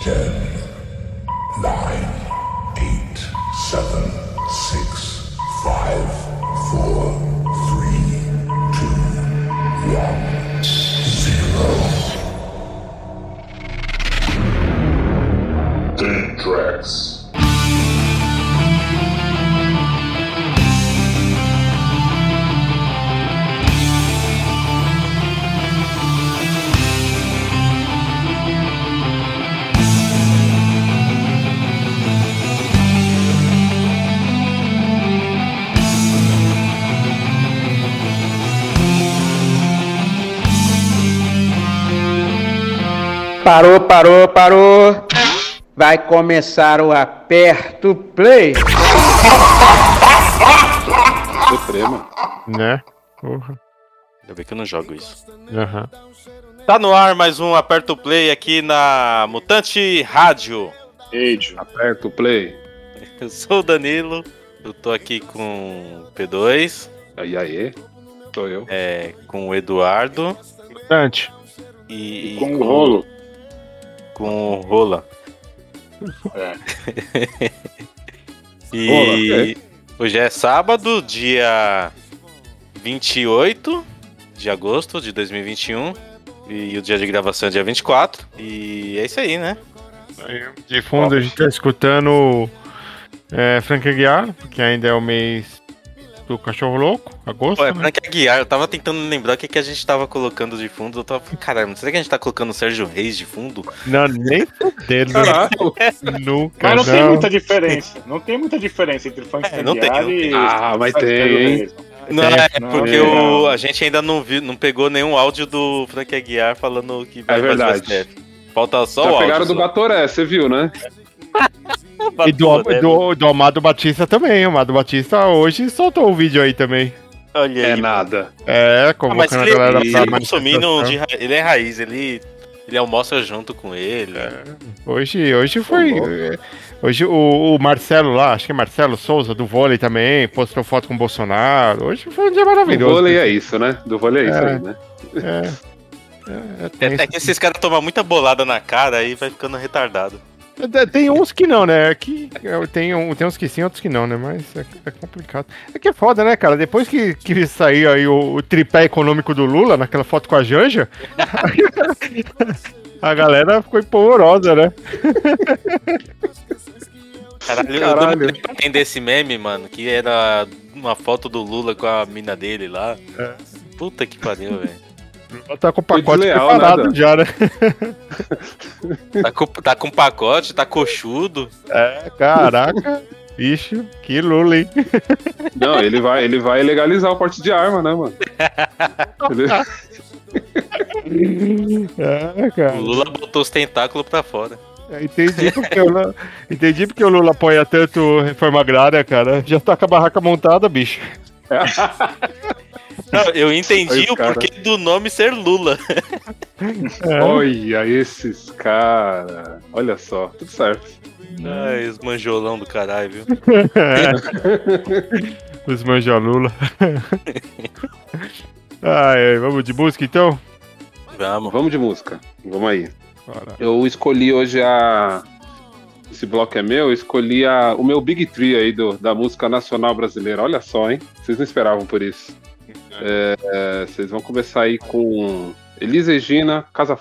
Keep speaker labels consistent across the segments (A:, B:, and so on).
A: Ten,
B: Parou, parou, parou. Vai começar o aperto play.
C: Suprema.
D: Né? Porra.
E: Ainda bem que eu não jogo isso.
D: Aham.
E: Tá no ar mais um Aperto Play aqui na Mutante Rádio.
C: Age. Aperta o play.
E: Eu sou o Danilo, eu tô aqui com o P2,
C: Aí, aí. Sou eu.
E: é, com o Eduardo
D: Dante.
E: e,
C: Com o rolo.
E: Com Rola.
C: É.
E: E
C: Rola,
E: hoje é sábado, dia 28 de agosto de 2021. E o dia de gravação é dia 24. E é isso aí, né?
D: De fundo a gente tá escutando é, Frank Aguiar, porque ainda é o mês do cachorro louco, agosto.
E: Pô, é
D: né?
E: Frank Aguiar, eu tava tentando lembrar o que, que a gente tava colocando de fundo. Eu tava falando, caramba, será que a gente tá colocando o Sérgio Reis de fundo?
D: Não, nem dele.
C: Caraca.
D: Nunca.
F: Mas não, tem
D: não.
F: muita diferença. Não tem muita diferença entre funk
E: É, não tem, não
F: e.
C: Ah, mas tem, hein?
E: Não,
D: É,
E: é, porque
F: é,
E: o,
F: não.
E: a gente ainda não, viu, não pegou nenhum áudio do Frank Aguiar falando que vai
C: É
E: fazer o
C: verdade.
E: STF. Falta só
C: Já
E: o áudio.
C: pegaram do
E: só.
C: Batoré, você viu, né?
D: E do,
E: né?
D: do, do Amado Batista também. O Amado Batista hoje soltou o vídeo aí também.
E: Olha
C: É
E: aí.
C: nada.
D: É,
E: Ah, mas
D: convocando
E: ele,
D: a galera
E: ele
D: pra
E: é bolsominion de ra- ele é raiz, ele, ele almoça junto com ele.
D: Hoje, hoje foi. é, Hoje o, o Marcelo lá, acho que é Marcelo Souza, do vôlei também, postou foto com o Bolsonaro. Hoje foi um dia
C: Do
D: maravilhoso.
C: vôlei é isso, né? Do vôlei é isso
D: É.
C: aí, né?
D: É. É, tem,
E: É, é que esses caras tomam muita bolada na cara aí vai ficando retardado.
D: É, Tem uns que não, né? É Que, tem, um, tem uns que sim, outros que não, né? Mas é, é complicado. É que é foda, né, cara? Depois que, que saiu aí o, o tripé econômico do Lula, naquela foto com a Janja, a galera ficou empolvorosa, né?
E: Caralho, eu
C: Caralho.
E: demorei pra entender esse meme, mano, que era uma foto do Lula com a mina dele lá.
D: É.
E: Puta que pariu, velho.
D: Tá com o pacote
C: desleal,
D: preparado
C: né,
D: já, né?
E: Tá com, tá com pacote, tá coxudo.
D: É, caraca. Ixi, que Lula, hein?
C: Não, ele vai, ele vai legalizar o porte de arma, né, mano? Ele-
D: É, cara.
E: O Lula botou os tentáculos pra fora.
D: É, Entendi porque, o Lula, entendi porque o Lula apoia tanto reforma agrária, cara. Já tá com a barraca montada, bicho.
E: Não, eu entendi
C: Aí,
E: o
C: cara.
E: porquê do nome ser Lula.
D: É.
C: Olha esses cara. Olha só, tudo certo.
E: Ai, os manjolão do caralho, viu?
D: É. Os Lula. Ai, ai, vamos de música então?
E: Vamos.
C: Vamos de música. Vamos aí.
D: Bora.
C: Eu escolhi hoje a. Esse bloco é meu, eu escolhi a... o meu Big Tree aí do... da música nacional brasileira. Olha só, hein? Vocês não esperavam por isso. É, é, Vocês vão começar aí com Elisa Regina, Casa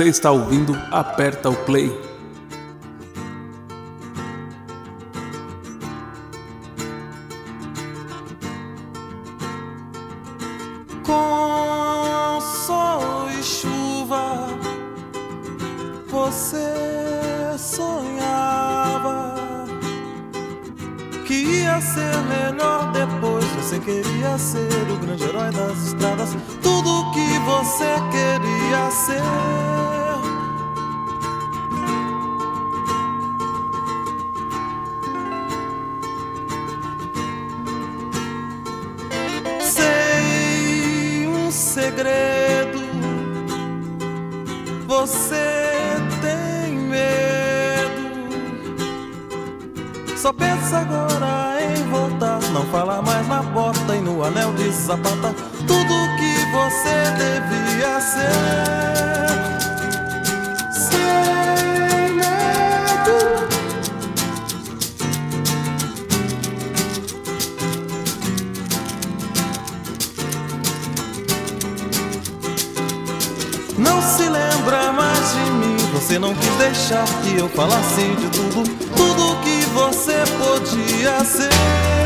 G: Você está ouvindo Aperta o Play.
H: Só pensa agora em voltar. Não fala mais na porta e no anel de sapata. Tudo que você devia ser. Você não quis deixar que eu falasse de tudo, tudo que você podia ser.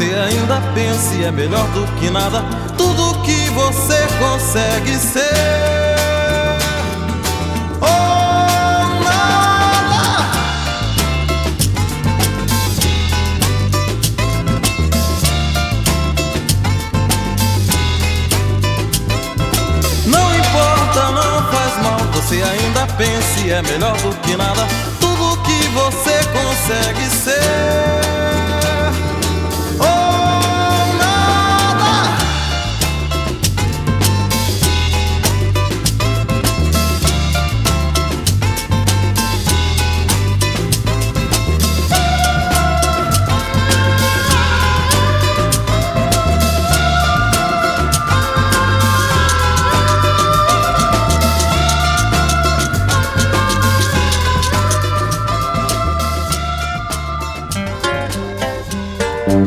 H: Você ainda pensa e é melhor do que nada. Tudo que você consegue ser. Oh. Você ainda pensa e é melhor do que nada. Tudo que você consegue ser. Por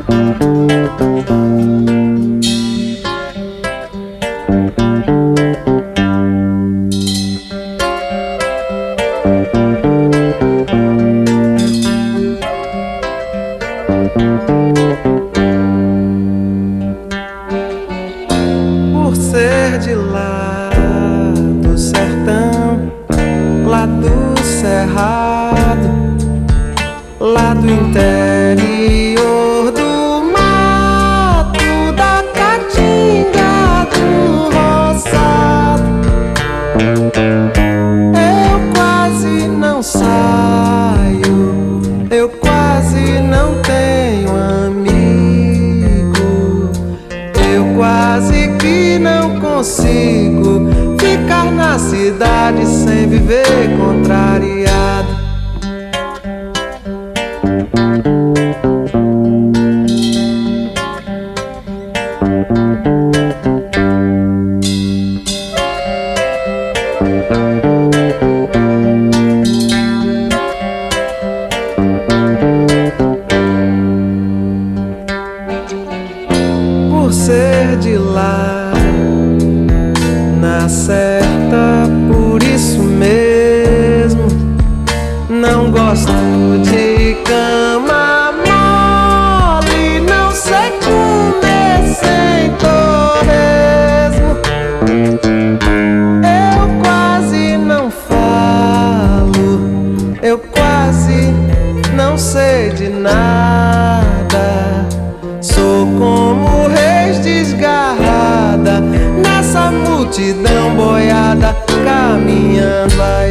H: multidão boiada caminhando a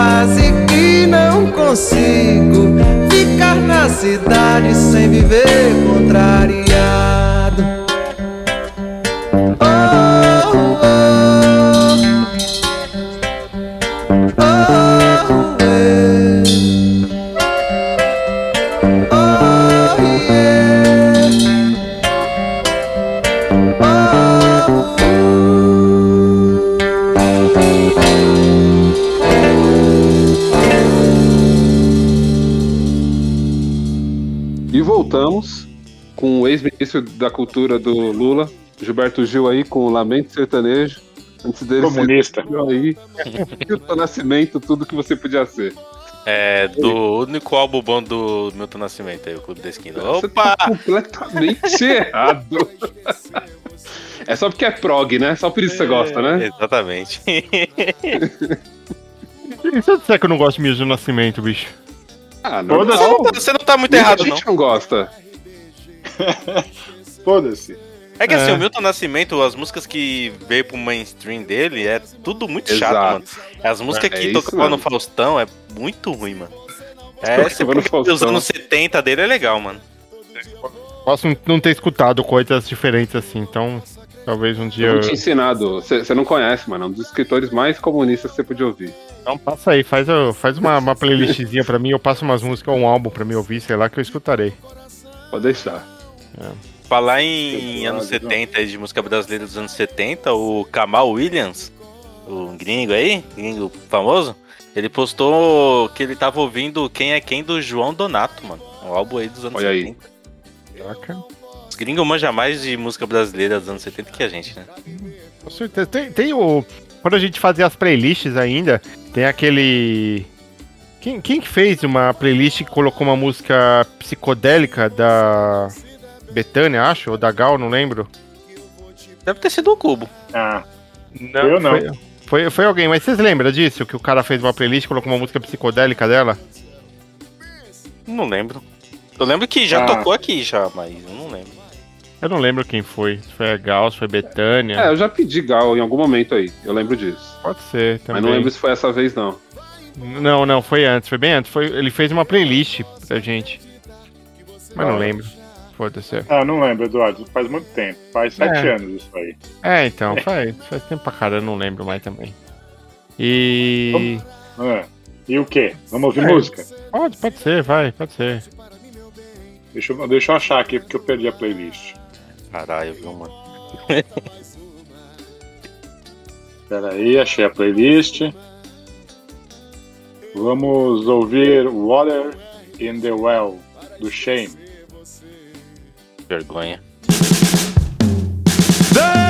I: quase que não consigo ficar na cidade sem viver contrariado.
C: Da cultura do Lula, Gilberto Gil aí, com o Lamento Sertanejo. Antes dele
F: Comunista.
C: ser aí, Milton Nascimento, tudo que você podia ser.
E: É, do único álbum bom do Milton Nascimento aí, o Clube da Esquina.
C: Você
E: Opa!
C: tá completamente errado. É só porque é prog, né? Só por isso você gosta, né?
E: Exatamente.
D: E se eu disser que eu não gosto de Milton Nascimento, bicho?
C: Ah.
E: Você não, tá, você não tá muito errado, não.
C: gente não gosta.
F: Foda-se.
E: É que assim,
D: É.
E: o Milton Nascimento, as músicas que veio pro mainstream dele é tudo muito chato,
C: Exato.
E: mano. As músicas
C: É
E: que
C: isso
E: tocavam no. Faustão é muito ruim, mano. É,
C: Tocava
E: você os anos 70 dele é legal, mano.
D: Posso não ter escutado coisas diferentes assim, então talvez um dia.
C: Eu vou te ensinado. Você não conhece, mano. É um dos escritores mais comunistas que você podia ouvir.
D: Então passa aí, faz, faz uma, uma playlistzinha pra mim, eu passo umas músicas ou um álbum pra mim ouvir, sei lá, que eu escutarei.
C: Pode deixar.
E: Falar em anos
F: gosto,
E: 70 aí, de música brasileira dos anos 70, o Kamal Williams, o gringo aí, gringo famoso, ele postou que ele tava ouvindo Quem é Quem do João Donato, mano. Um álbum aí dos anos
C: Olha aí.
E: 70.
D: Saca?
E: Os gringos manjam mais de música brasileira dos anos 70 que a gente, né?
D: Com certeza. Tem, tem o. Quando a gente fazia as playlists ainda, tem aquele. Quem, quem que fez uma playlist que colocou uma música psicodélica da Betânia, acho? Ou da Gal, não lembro.
E: Deve ter sido o Cubo.
F: Ah,
D: Não,
F: Eu não.
D: Foi, foi, foi alguém, mas vocês lembram disso? Que o cara fez uma playlist e colocou uma música psicodélica dela?
E: Não lembro. Eu lembro que já
F: Ah.
E: tocou aqui já, mas eu não lembro.
D: Eu não lembro quem foi. Se foi a Gal, se foi Betânia.
C: É, eu já pedi Gal em algum momento aí. Eu lembro disso.
D: Pode ser também.
C: Mas não lembro se foi essa vez, não.
D: Não, não, foi antes, foi bem antes. Foi, ele fez uma playlist pra gente. Mas não
F: Ah.
D: lembro. Foda-se.
F: ah, não lembro, Eduardo. Faz muito tempo. Faz sete
D: É.
F: anos isso aí.
D: É, então, faz, faz tempo pra caramba, eu não lembro mais também. E.
F: Ah, e o quê? Vamos ouvir
D: É.
F: música?
D: Pode, pode ser, vai, pode ser.
F: Deixa eu, deixa eu achar aqui porque eu perdi a playlist.
E: Caralho, viu, mano?
F: Pera aí, achei a playlist. Vamos ouvir Water in the Well, do Shame.
E: vergonha.
J: Não!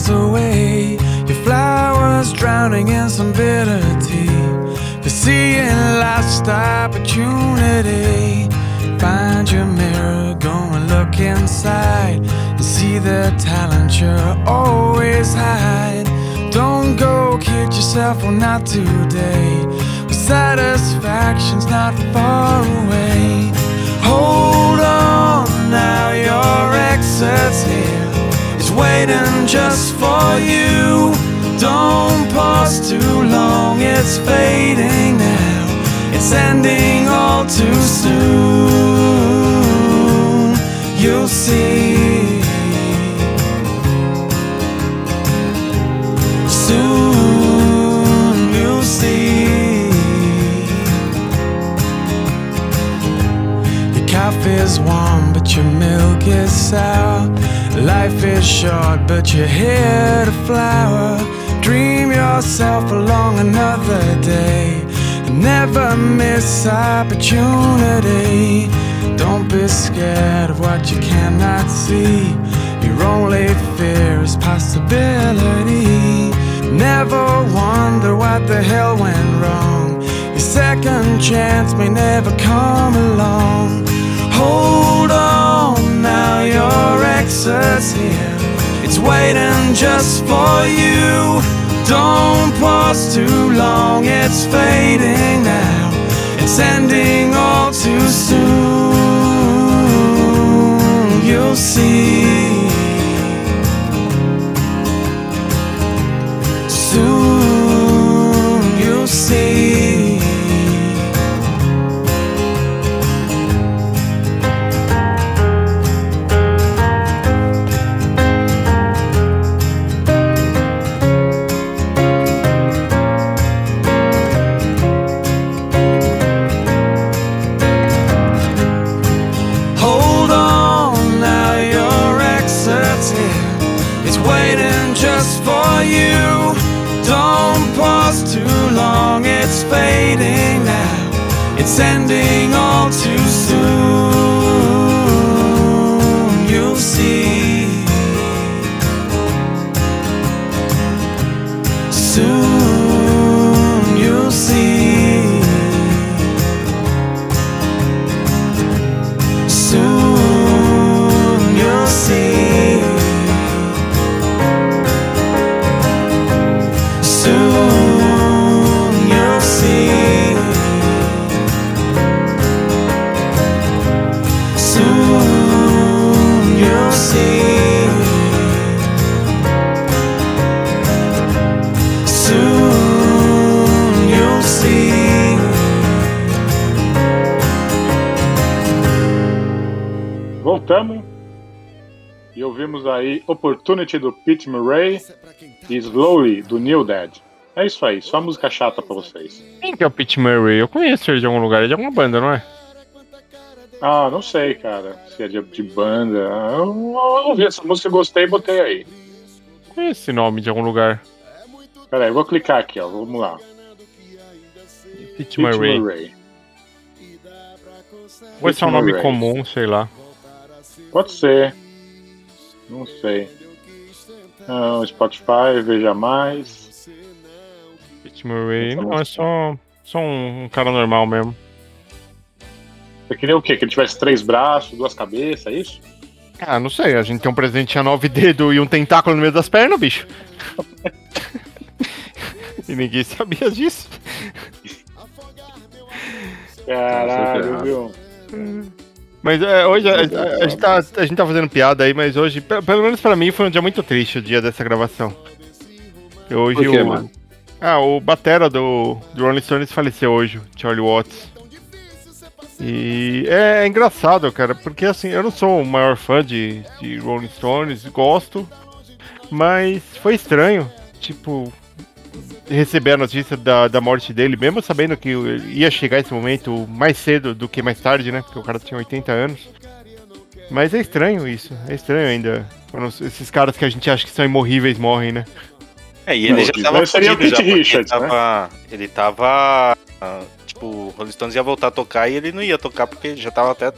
I: Miles away. Your flowers drowning in some bitter tea. You're seeing lost opportunity. Find your mirror, go and look inside. And see the talent you're always hide. Don't go kid yourself, well, not today. But satisfaction's not far away. Hold on, now your exit's here. Waiting just for you. Don't pause too long, it's fading now. It's ending all too soon. You'll see. Soon you'll see. Your coffee's warm, but your milk is sour. Life is short, but you're here to flower. Dream yourself along another day. Never miss opportunity. Don't be scared of what you cannot see. Your only fear is possibility. Never wonder what the hell went wrong. Your second chance may never come along. Hold on, your exit's here. It's waiting just for you. Don't pause too long, it's fading now. It's ending all too soon. You'll see.
F: Ouvimos aí Opportunity do Pete Murray e Slowly do New Dead. É isso aí, só música chata pra vocês.
D: Quem que é o Pete Murray? Eu conheço ele de algum lugar, ele é de alguma banda, não é?
F: Ah, não sei, cara, se é de, de banda. Eu, eu ouvi essa música, gostei e botei aí.
D: Conheço esse nome de algum lugar.
F: Pera aí, vou clicar aqui, ó, vamos lá.
D: Pete
F: Pete
D: Murray.
F: Murray.
D: Ou esse é um nome comum, sei lá.
F: Pode ser. Não sei. Ah, Spotify, veja mais.
D: Pete Murray. Não, é só, só um, um cara normal mesmo.
F: Você queria o quê? Que ele tivesse três braços, duas cabeças, é isso?
D: Ah, não sei. A gente tem um presente que tinha nove dedos e um tentáculo no meio das pernas, bicho. e ninguém sabia disso.
F: Caralho,
C: errado.
F: viu?
D: Mas é, hoje a, a- a gente tá, a gente tá fazendo piada aí, mas hoje, pe- pelo menos pra mim, foi um dia muito triste o dia dessa gravação. E Hoje
C: Por quê,
D: o.
C: mano?
D: Ah, o Batera do, do Rolling Stones faleceu hoje, Charlie Watts. E é, engraçado, cara, porque assim, eu não sou o maior fã de, de Rolling Stones, gosto, mas foi estranho, tipo, receber a notícia da, da morte dele, mesmo sabendo que ia chegar esse momento mais cedo do que mais tarde, né? Porque o cara tinha 80 anos. Mas é estranho isso, é estranho ainda. Quando esses caras que a gente acha que são imorríveis morrem, né?
E: É, e ele
F: Não,
E: já tava
F: seria o
E: fudido porque
F: Richards,
E: ele tava, ele tava tipo, o Rolling Stones ia voltar a tocar e ele não ia tocar porque já tava até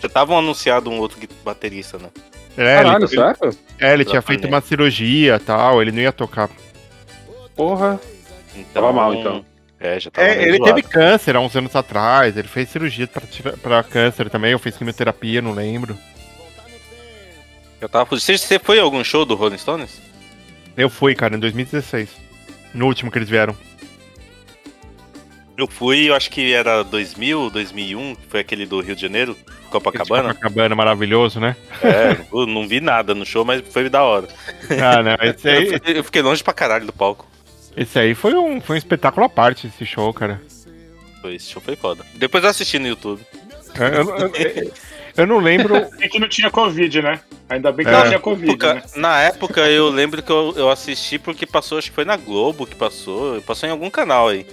E: já tava anunciado um outro baterista, né?
D: É,
C: Caralho,
D: ele,
C: sério?
D: é, ele tinha feito uma cirurgia e tal, ele não ia tocar.
C: Porra.
E: Então,
C: Tava mal, então.
E: É, já tava
D: É, ele
E: zoado.
D: teve câncer há uns anos atrás, ele fez cirurgia pra, pra câncer também, eu fiz quimioterapia, não lembro.
E: Eu tava... Você, você foi a algum show do Rolling Stones?
D: Eu fui, cara, em 2016. No último que eles vieram.
E: Eu fui, eu acho que era 2000, 2001, que foi aquele do Rio de Janeiro, Copacabana.
D: Copacabana, maravilhoso, né?
E: É, eu não vi nada no show, mas foi da hora.
D: Ah, não, esse aí,
E: Eu, eu fiquei longe pra caralho do palco.
D: Esse aí foi, um, foi um espetáculo à parte, esse show, cara.
E: Foi, esse show foi foda. Depois eu assisti no YouTube.
D: Eu, eu- eu- eu não lembro.
F: É que não tinha Covid, né? Ainda bem que
D: É.
F: não tinha Covid,
E: Época-
F: né?
E: na época eu lembro que eu, eu assisti porque passou, acho que foi na Globo que passou, passou em algum canal aí.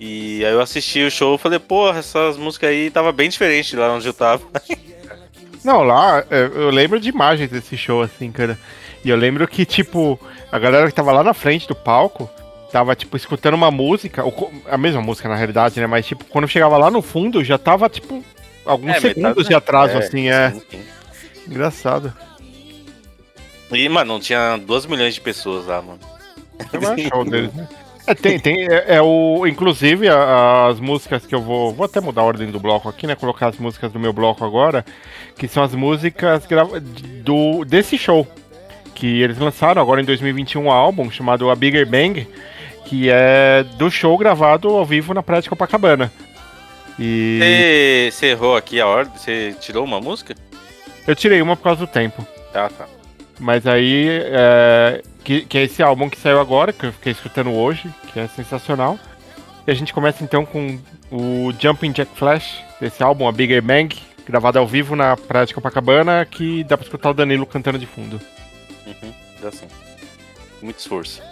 E: E aí eu assisti o show e falei, porra, essas músicas aí tava bem diferente de lá onde eu tava.
D: Não, lá, é, eu lembro de imagens desse show, assim, cara. E eu lembro que, tipo, a galera que tava lá na frente do palco tava, tipo, escutando uma música, ou a mesma música na realidade, né? Mas, tipo, quando chegava lá no fundo, já tava, tipo, alguns
E: É,
D: segundos
E: metade,
D: de
E: né?
D: atraso,
E: É,
D: assim, é.
E: sim.
D: Engraçado.
E: E, mano, tinha 2 milhões de pessoas lá, mano.
D: É deles, né? É, tem, tem, é, é o. Inclusive, a- as músicas que eu vou. Vou até mudar a ordem do bloco aqui, né? Colocar as músicas do meu bloco agora. Que são as músicas do, desse show. Que eles lançaram agora em 2021 um álbum chamado A Bigger Bang. Que é do show gravado ao vivo na Praia de Copacabana. E
E: Você, errou aqui a ordem? Você tirou uma música?
D: eu tirei uma por causa do tempo.
E: Ah, tá.
D: Mas aí, é, que, que é esse álbum que saiu agora, que eu fiquei escutando hoje, que é sensacional. E a gente começa então com o Jumping Jack Flash, desse álbum, a Bigger Bang, gravado ao vivo na Praia de Copacabana, que dá pra escutar o Danilo cantando de fundo.
E: Uhum, dá sim. Muito esforço.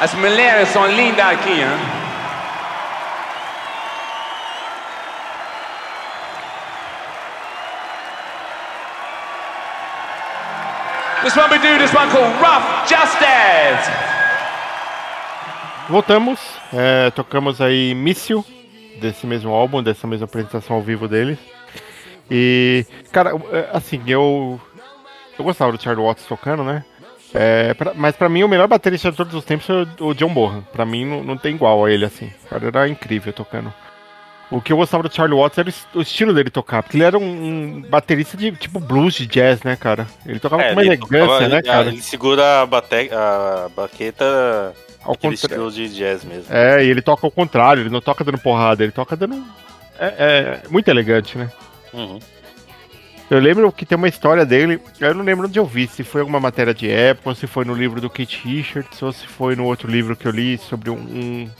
K: As mulheres são lindas aqui, hein? This one we do this one called Rough Justice.
D: Voltamos, é, tocamos aí Míssil, desse mesmo álbum, dessa mesma apresentação ao vivo deles. E, cara, é, assim, eu. Eu gostava do Charlie Watts tocando, né? É, pra- mas pra mim o melhor baterista de todos os tempos é o John Bonham. Pra mim não, não tem igual a ele, assim. O cara era incrível tocando. O que eu gostava do Charlie Watts era o es- o estilo dele tocar, porque ele era um, baterista de tipo blues de jazz, né, cara? Ele tocava
E: É,
D: com uma
E: ele
D: elegância,
E: tocava-
D: né,
E: ele-
D: cara?
E: Ele segura a, bate, a baqueta
D: Ao contrário.
E: de jazz mesmo.
D: É, e ele toca ao contrário, ele não toca dando porrada, ele toca dando. É, é muito elegante, né?
E: Uhum.
D: Eu lembro que tem uma história dele, eu não lembro onde eu vi, se foi alguma matéria de época, ou se foi no livro do Kate Richards, ou se foi no outro livro que eu li sobre um, um,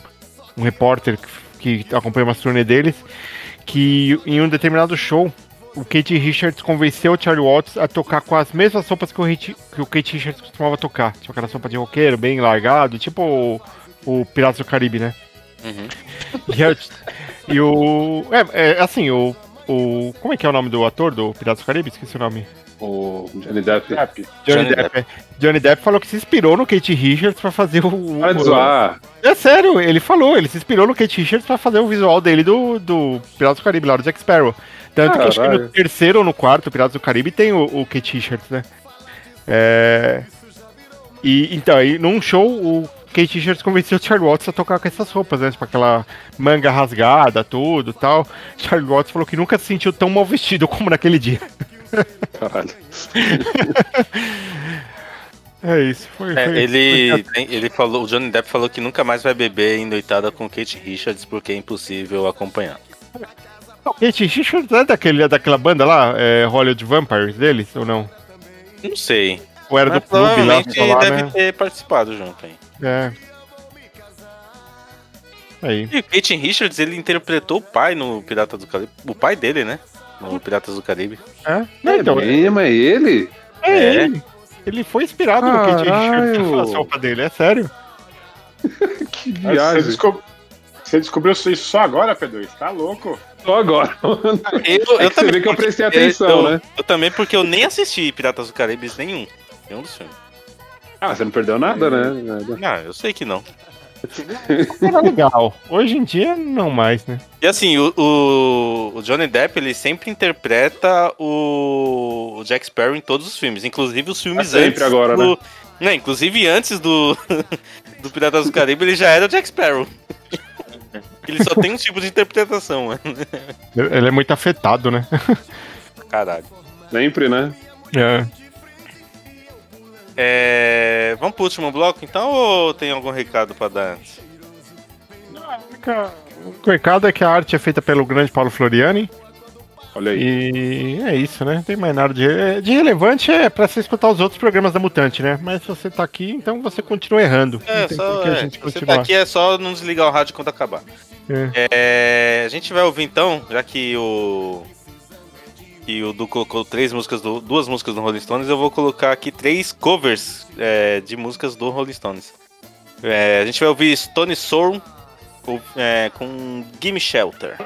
D: um repórter que, que acompanha uma turnê deles, que em um determinado show, o Kate Richards convenceu o Charlie Watts a tocar com as mesmas roupas que o, Hit- que o Kate Richards costumava tocar. Tipo aquela roupa de roqueiro, bem largado, tipo o, o Piratas do Caribe, né?
E: Uhum.
D: E, eu- e o. É, é, assim, o, o. Como é que é o nome do ator do Piratas do Caribe? Esqueci o nome.
C: O Johnny Depp.
D: Johnny,
E: Johnny
D: Depp. é. Johnny Depp falou que se inspirou no Kate Richards pra fazer o.
C: Para de zoar.
D: É sério, ele falou, ele se inspirou no Kate Richards pra fazer o visual dele do, do Piratas do Caribe, lá do Jack Sparrow. Tanto que acho que no terceiro ou no quarto Piratas do Caribe tem o, o Kate Richards, né? É. E então, aí num show o Kate Richards convenceu o Charlie Watts a tocar com essas roupas, né? Tipo aquela manga rasgada, tudo e tal. Charlie Watts falou que nunca se sentiu tão mal vestido como naquele dia.
C: Caralho.
D: É isso, foi.
E: É,
D: foi-
E: ele,
D: foi-
E: ele falou, o Johnny Depp falou que nunca mais vai beber em noitada com Kate Richards porque é impossível acompanhar.
D: O Kate Richards é daquele, daquela banda lá, é, Hollywood Vampires deles, ou não?
E: Não sei.
D: Ou era do
E: Mas
D: clube lá, lá,
E: deve
D: né?
E: ter participado junto aí.
D: É. Aí.
E: E o Kate Richards, ele interpretou o pai no Pirata do Caribe. O pai dele, né? No Piratas do Caribe.
D: É? Não,
C: É
D: então, é,
C: mesmo, é ele?
D: é
E: É.
D: ele. Ele foi inspirado no Kate Richards pra
C: Caralho.
D: fazer a roupa dele, é sério.
C: Que
F: Você,
C: viagem.
F: descob- você descobriu isso só agora, P2? Tá louco?
C: Só agora.
E: Eu,
C: É você vê que eu prestei atenção,
E: eu,
C: né?
E: Eu também, porque eu nem assisti Piratas do Caribe nenhum. Nenhum dos filmes.
C: Ah, você não perdeu nada, né? Nada.
E: Ah, eu sei que não.
D: Era legal. Hoje em dia, não mais, né?
E: E assim, o, o- o Johnny Depp, ele sempre interpreta o, o Jack Sparrow em todos os filmes, inclusive os filmes
C: sempre
E: antes
C: agora,
E: do...
C: né?
E: Não, inclusive antes do, do Piratas do Caribe, ele já era o Jack Sparrow. Ele só tem um tipo de interpretação, mano.
D: Ele é muito afetado, né?
E: Caralho.
C: Sempre, né?
D: É.
E: É, Vamos pro último bloco, então, ou tem algum recado pra dar antes?
D: O recado é que a arte é feita pelo grande Paulo Floriani.
C: Olha aí.
D: E é isso, né? Não tem mais nada de, de relevante é pra você escutar os outros programas da Mutante, né? Mas se você tá aqui, então você continua errando.
E: É, só, é, se você tá aqui é só não desligar o rádio quando acabar.
D: É.
E: É, a gente vai ouvir então, já que o que o Du colocou três músicas do, duas músicas do Rolling Stones, eu vou colocar aqui três covers é, de músicas do Rolling Stones. É, a gente vai ouvir Stone Sour com, é, com Gimme Shelter.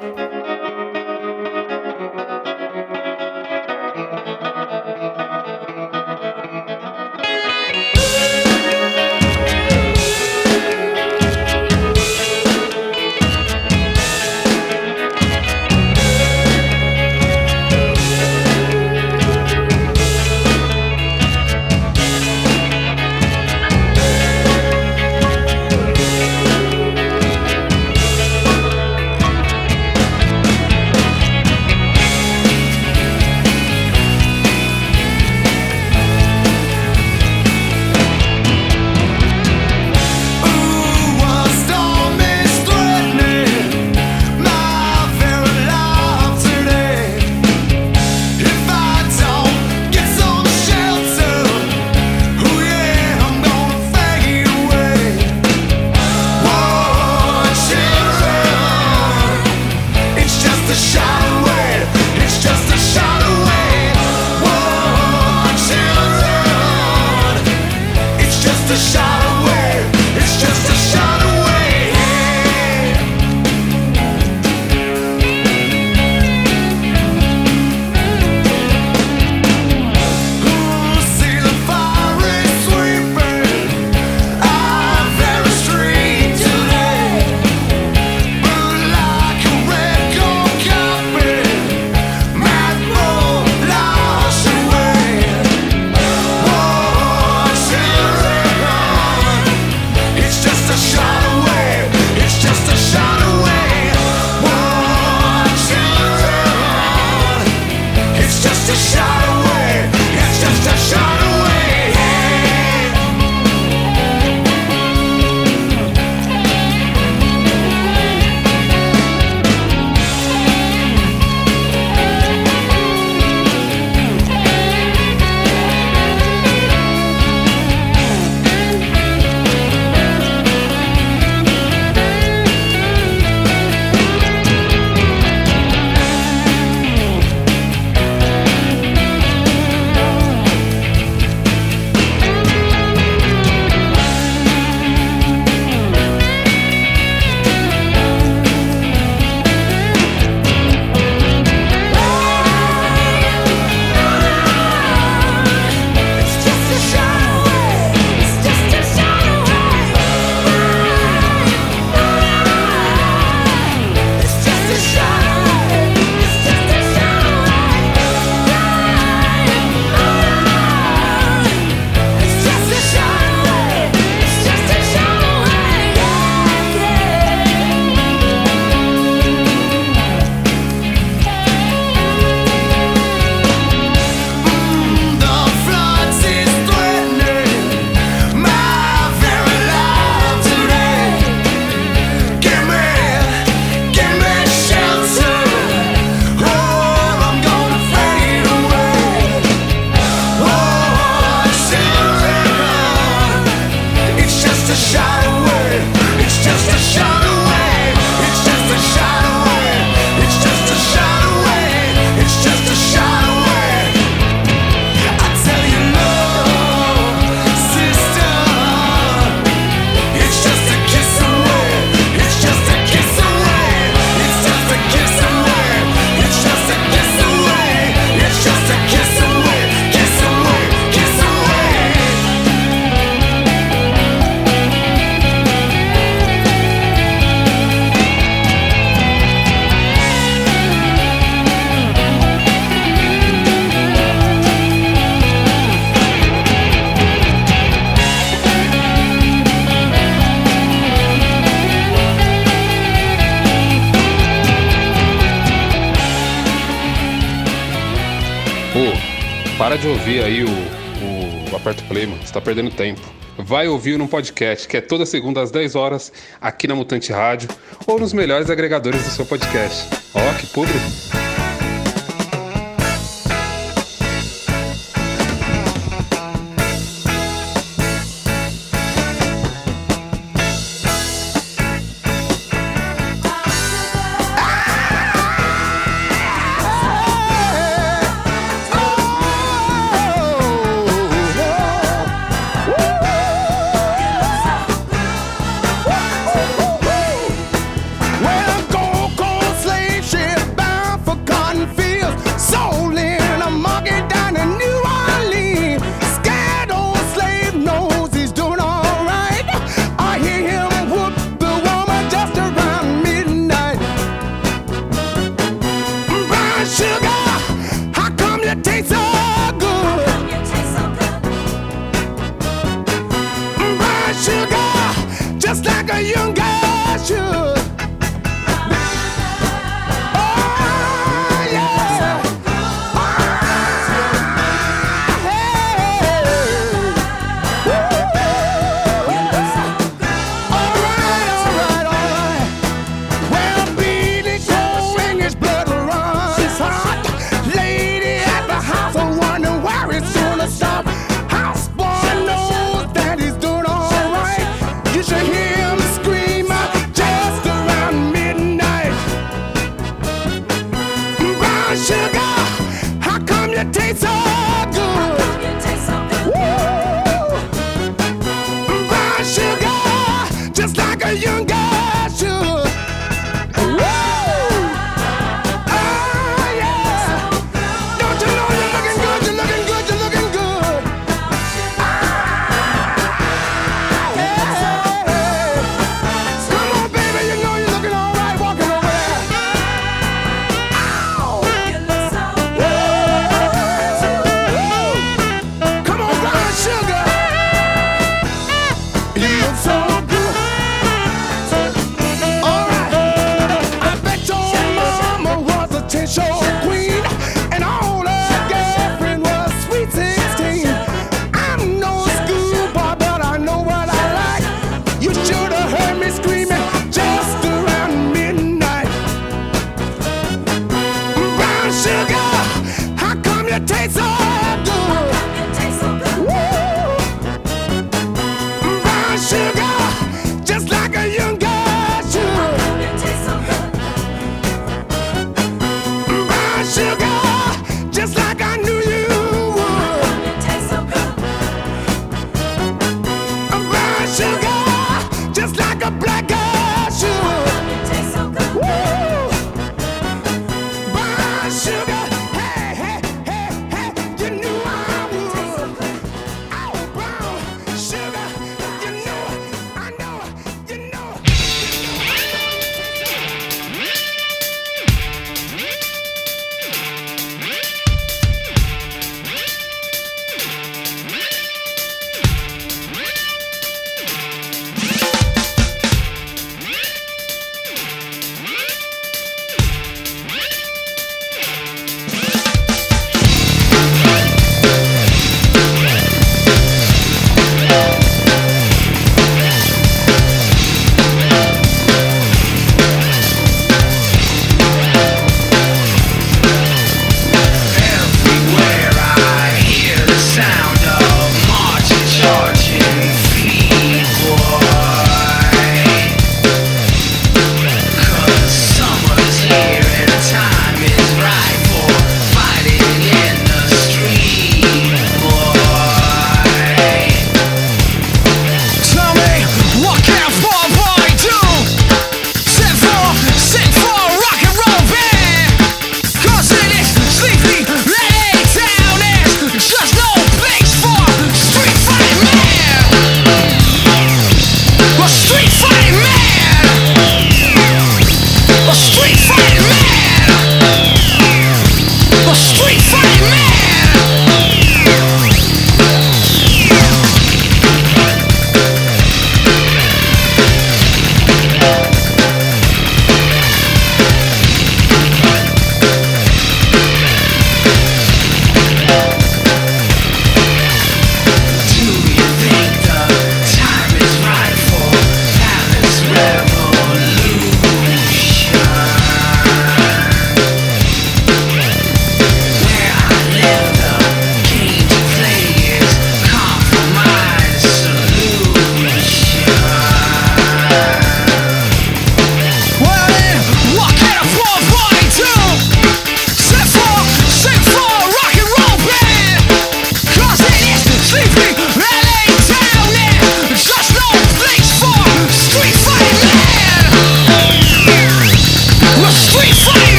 J: aí o, o Aperta Play, mano. Você tá perdendo tempo. Vai ouvir no podcast que é toda segunda às 10 horas aqui na Mutante Rádio ou nos melhores agregadores do seu podcast. Ó, oh, que podre!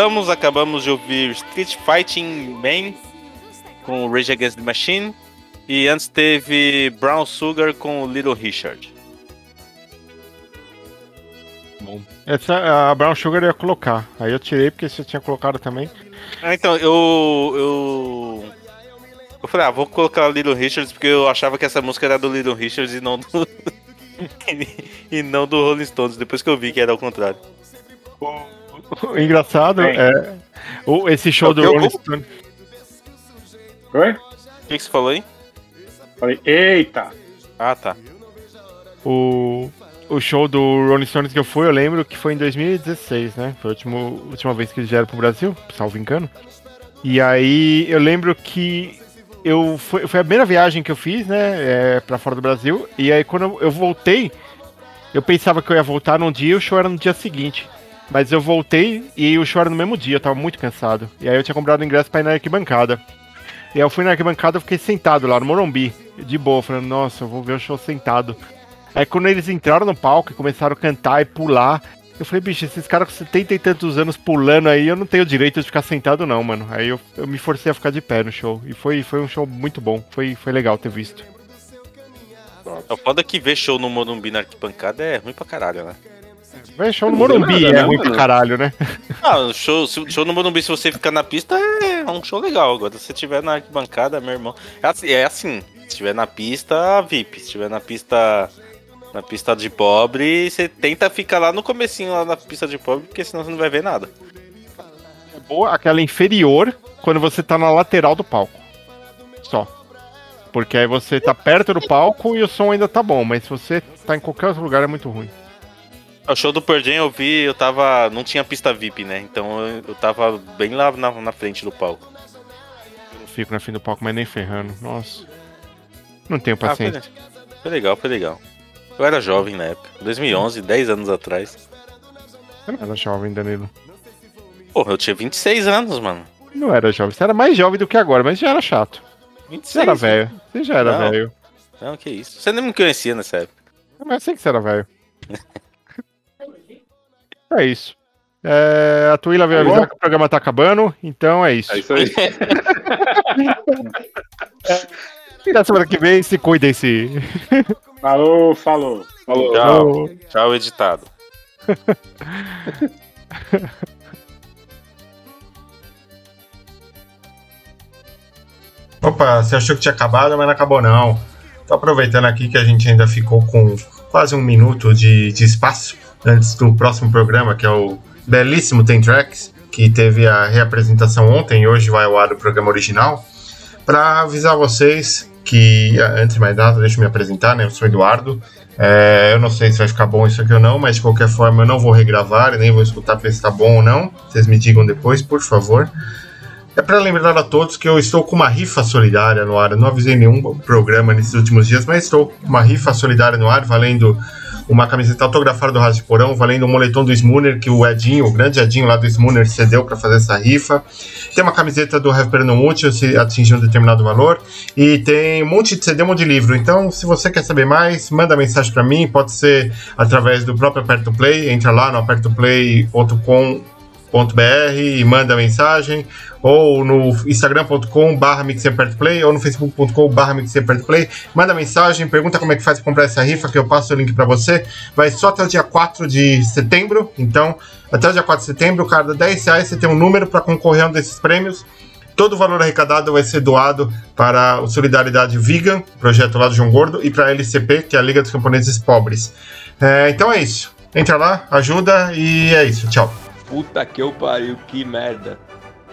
E: Voltamos, acabamos de ouvir Street Fighting Man com Rage Against the Machine. E antes teve Brown Sugar com Little Richard.
D: Bom. Essa, a Brown Sugar eu ia colocar. Aí eu tirei porque você tinha colocado também.
E: Ah, então, eu. Eu. Eu falei, ah, vou colocar Little Richards porque eu achava que essa música era do Little Richards e não do. e não do Rolling Stones, depois que eu vi que era ao contrário.
D: O engraçado
F: Bem.
D: é. o- esse show do
E: Eu- eu-
D: Rolling Stone.
F: Oi?
E: O que, que você falou aí?
F: Falei, eita!
E: Ah, tá.
D: O, o show do Rolling Stones que eu fui, eu lembro que foi em 2016, né? Foi a última, última vez que eles vieram pro Brasil, salvo engano. E aí eu lembro que eu foi, foi a primeira viagem que eu fiz, né? É, pra fora do Brasil. E aí quando eu, eu voltei, eu pensava que eu ia voltar num dia e o show era no dia seguinte. Mas eu voltei e o show era no mesmo dia, eu tava muito cansado. E aí eu tinha comprado ingresso pra ir na arquibancada. E aí eu fui na arquibancada e fiquei sentado lá no Morumbi, de boa, falando, nossa, eu vou ver o show sentado. Aí quando eles entraram no palco e começaram a cantar e pular, eu falei, bicho, esses caras com 70 e tantos anos pulando aí, eu não tenho direito de ficar sentado não, mano. Aí eu, eu me forcei a ficar de pé no show. E foi, foi um show muito bom, foi, foi legal ter visto.
E: O foda que ver show no Morumbi na arquibancada é ruim pra caralho, né?
D: Vai show no Morumbi,
C: nada,
D: é
C: né,
D: ruim pra
C: mano?
D: caralho, né?
E: Ah, show, show no Morumbi, se você ficar na pista, é um show legal. Agora, se você estiver na arquibancada, meu irmão. É assim, é assim, se estiver na pista, VIP. Se estiver na pista. Na pista de pobre, você tenta ficar lá no comecinho, lá na pista de pobre, porque senão você não vai ver nada.
D: É boa aquela inferior quando você tá na lateral do palco. Só. Porque aí você tá perto do palco e o som ainda tá bom, mas se você tá em qualquer outro lugar é muito ruim.
E: O show do Pearl Jam eu vi, eu tava. Não tinha pista VIP, né? Então eu, eu tava bem lá na, na frente do palco.
D: Eu não fico na fim do palco, mas nem ferrando. Nossa. Não tenho
E: Ah, foi,
D: paciência.
E: foi legal, foi legal. Eu era jovem na época. 2011, 10 anos atrás.
D: Eu não era jovem, Danilo.
E: Porra, eu tinha 26 anos, mano.
D: Não era jovem. Você era mais jovem do que agora, mas já era chato.
E: 26.
D: Você era velho. Você já era velho.
E: Não, que isso. Você nem me conhecia nessa época.
D: Mas eu sei que você era velho. é isso. É, a Twila veio avisar que o programa tá acabando, então é isso.
C: É isso aí.
D: E na semana que vem, se cuidem-se.
F: Falou, falou.
C: Falou.
E: Tchau. Tchau, editado.
L: Opa, você achou que tinha acabado, mas não acabou não. Tô aproveitando aqui que a gente ainda ficou com quase um minuto de, de espaço antes do próximo programa, que é o belíssimo Tem Tracks, que teve a reapresentação ontem e hoje vai ao ar o programa original, para avisar vocês que, antes de mais nada, deixa eu me apresentar, né? Eu sou Eduardo. É, eu não sei se vai ficar bom isso aqui ou não, mas de qualquer forma eu não vou regravar e nem vou escutar pra ver se tá bom ou não. Vocês me digam depois, por favor. É para lembrar a todos que eu estou com uma rifa solidária no ar. Eu não avisei nenhum programa nesses últimos dias, mas estou com uma rifa solidária no ar, valendo uma camiseta autografada do Rádio Porão, valendo um moletom do Smooner, que o Edinho, o grande Edinho lá do Smooner, cedeu para fazer essa rifa. Tem uma camiseta do Heavy Pernomútil, se atingir um determinado valor. E tem um monte de CD, um monte de livro. Então, se você quer saber mais, manda mensagem para mim. Pode ser através do próprio Aperto Play. Entra lá no apertoplay.com br e manda mensagem, ou no instagram.com barra mixerpertoplay, ou no facebook.com barra mixerpertoplay, manda mensagem, pergunta como é que faz para comprar essa rifa, que eu passo o link para você, vai só até o dia 4 de setembro, então, até o dia 4 de setembro, cada 10 reais você tem um número para concorrer a um desses prêmios, todo o valor arrecadado vai ser doado para o Solidariedade Vegan, projeto lá do João Gordo, e para a LCP, que é a Liga dos Camponeses Pobres. É, então é isso, entra lá, ajuda, e é isso, tchau.
M: Puta que eu pariu, que merda.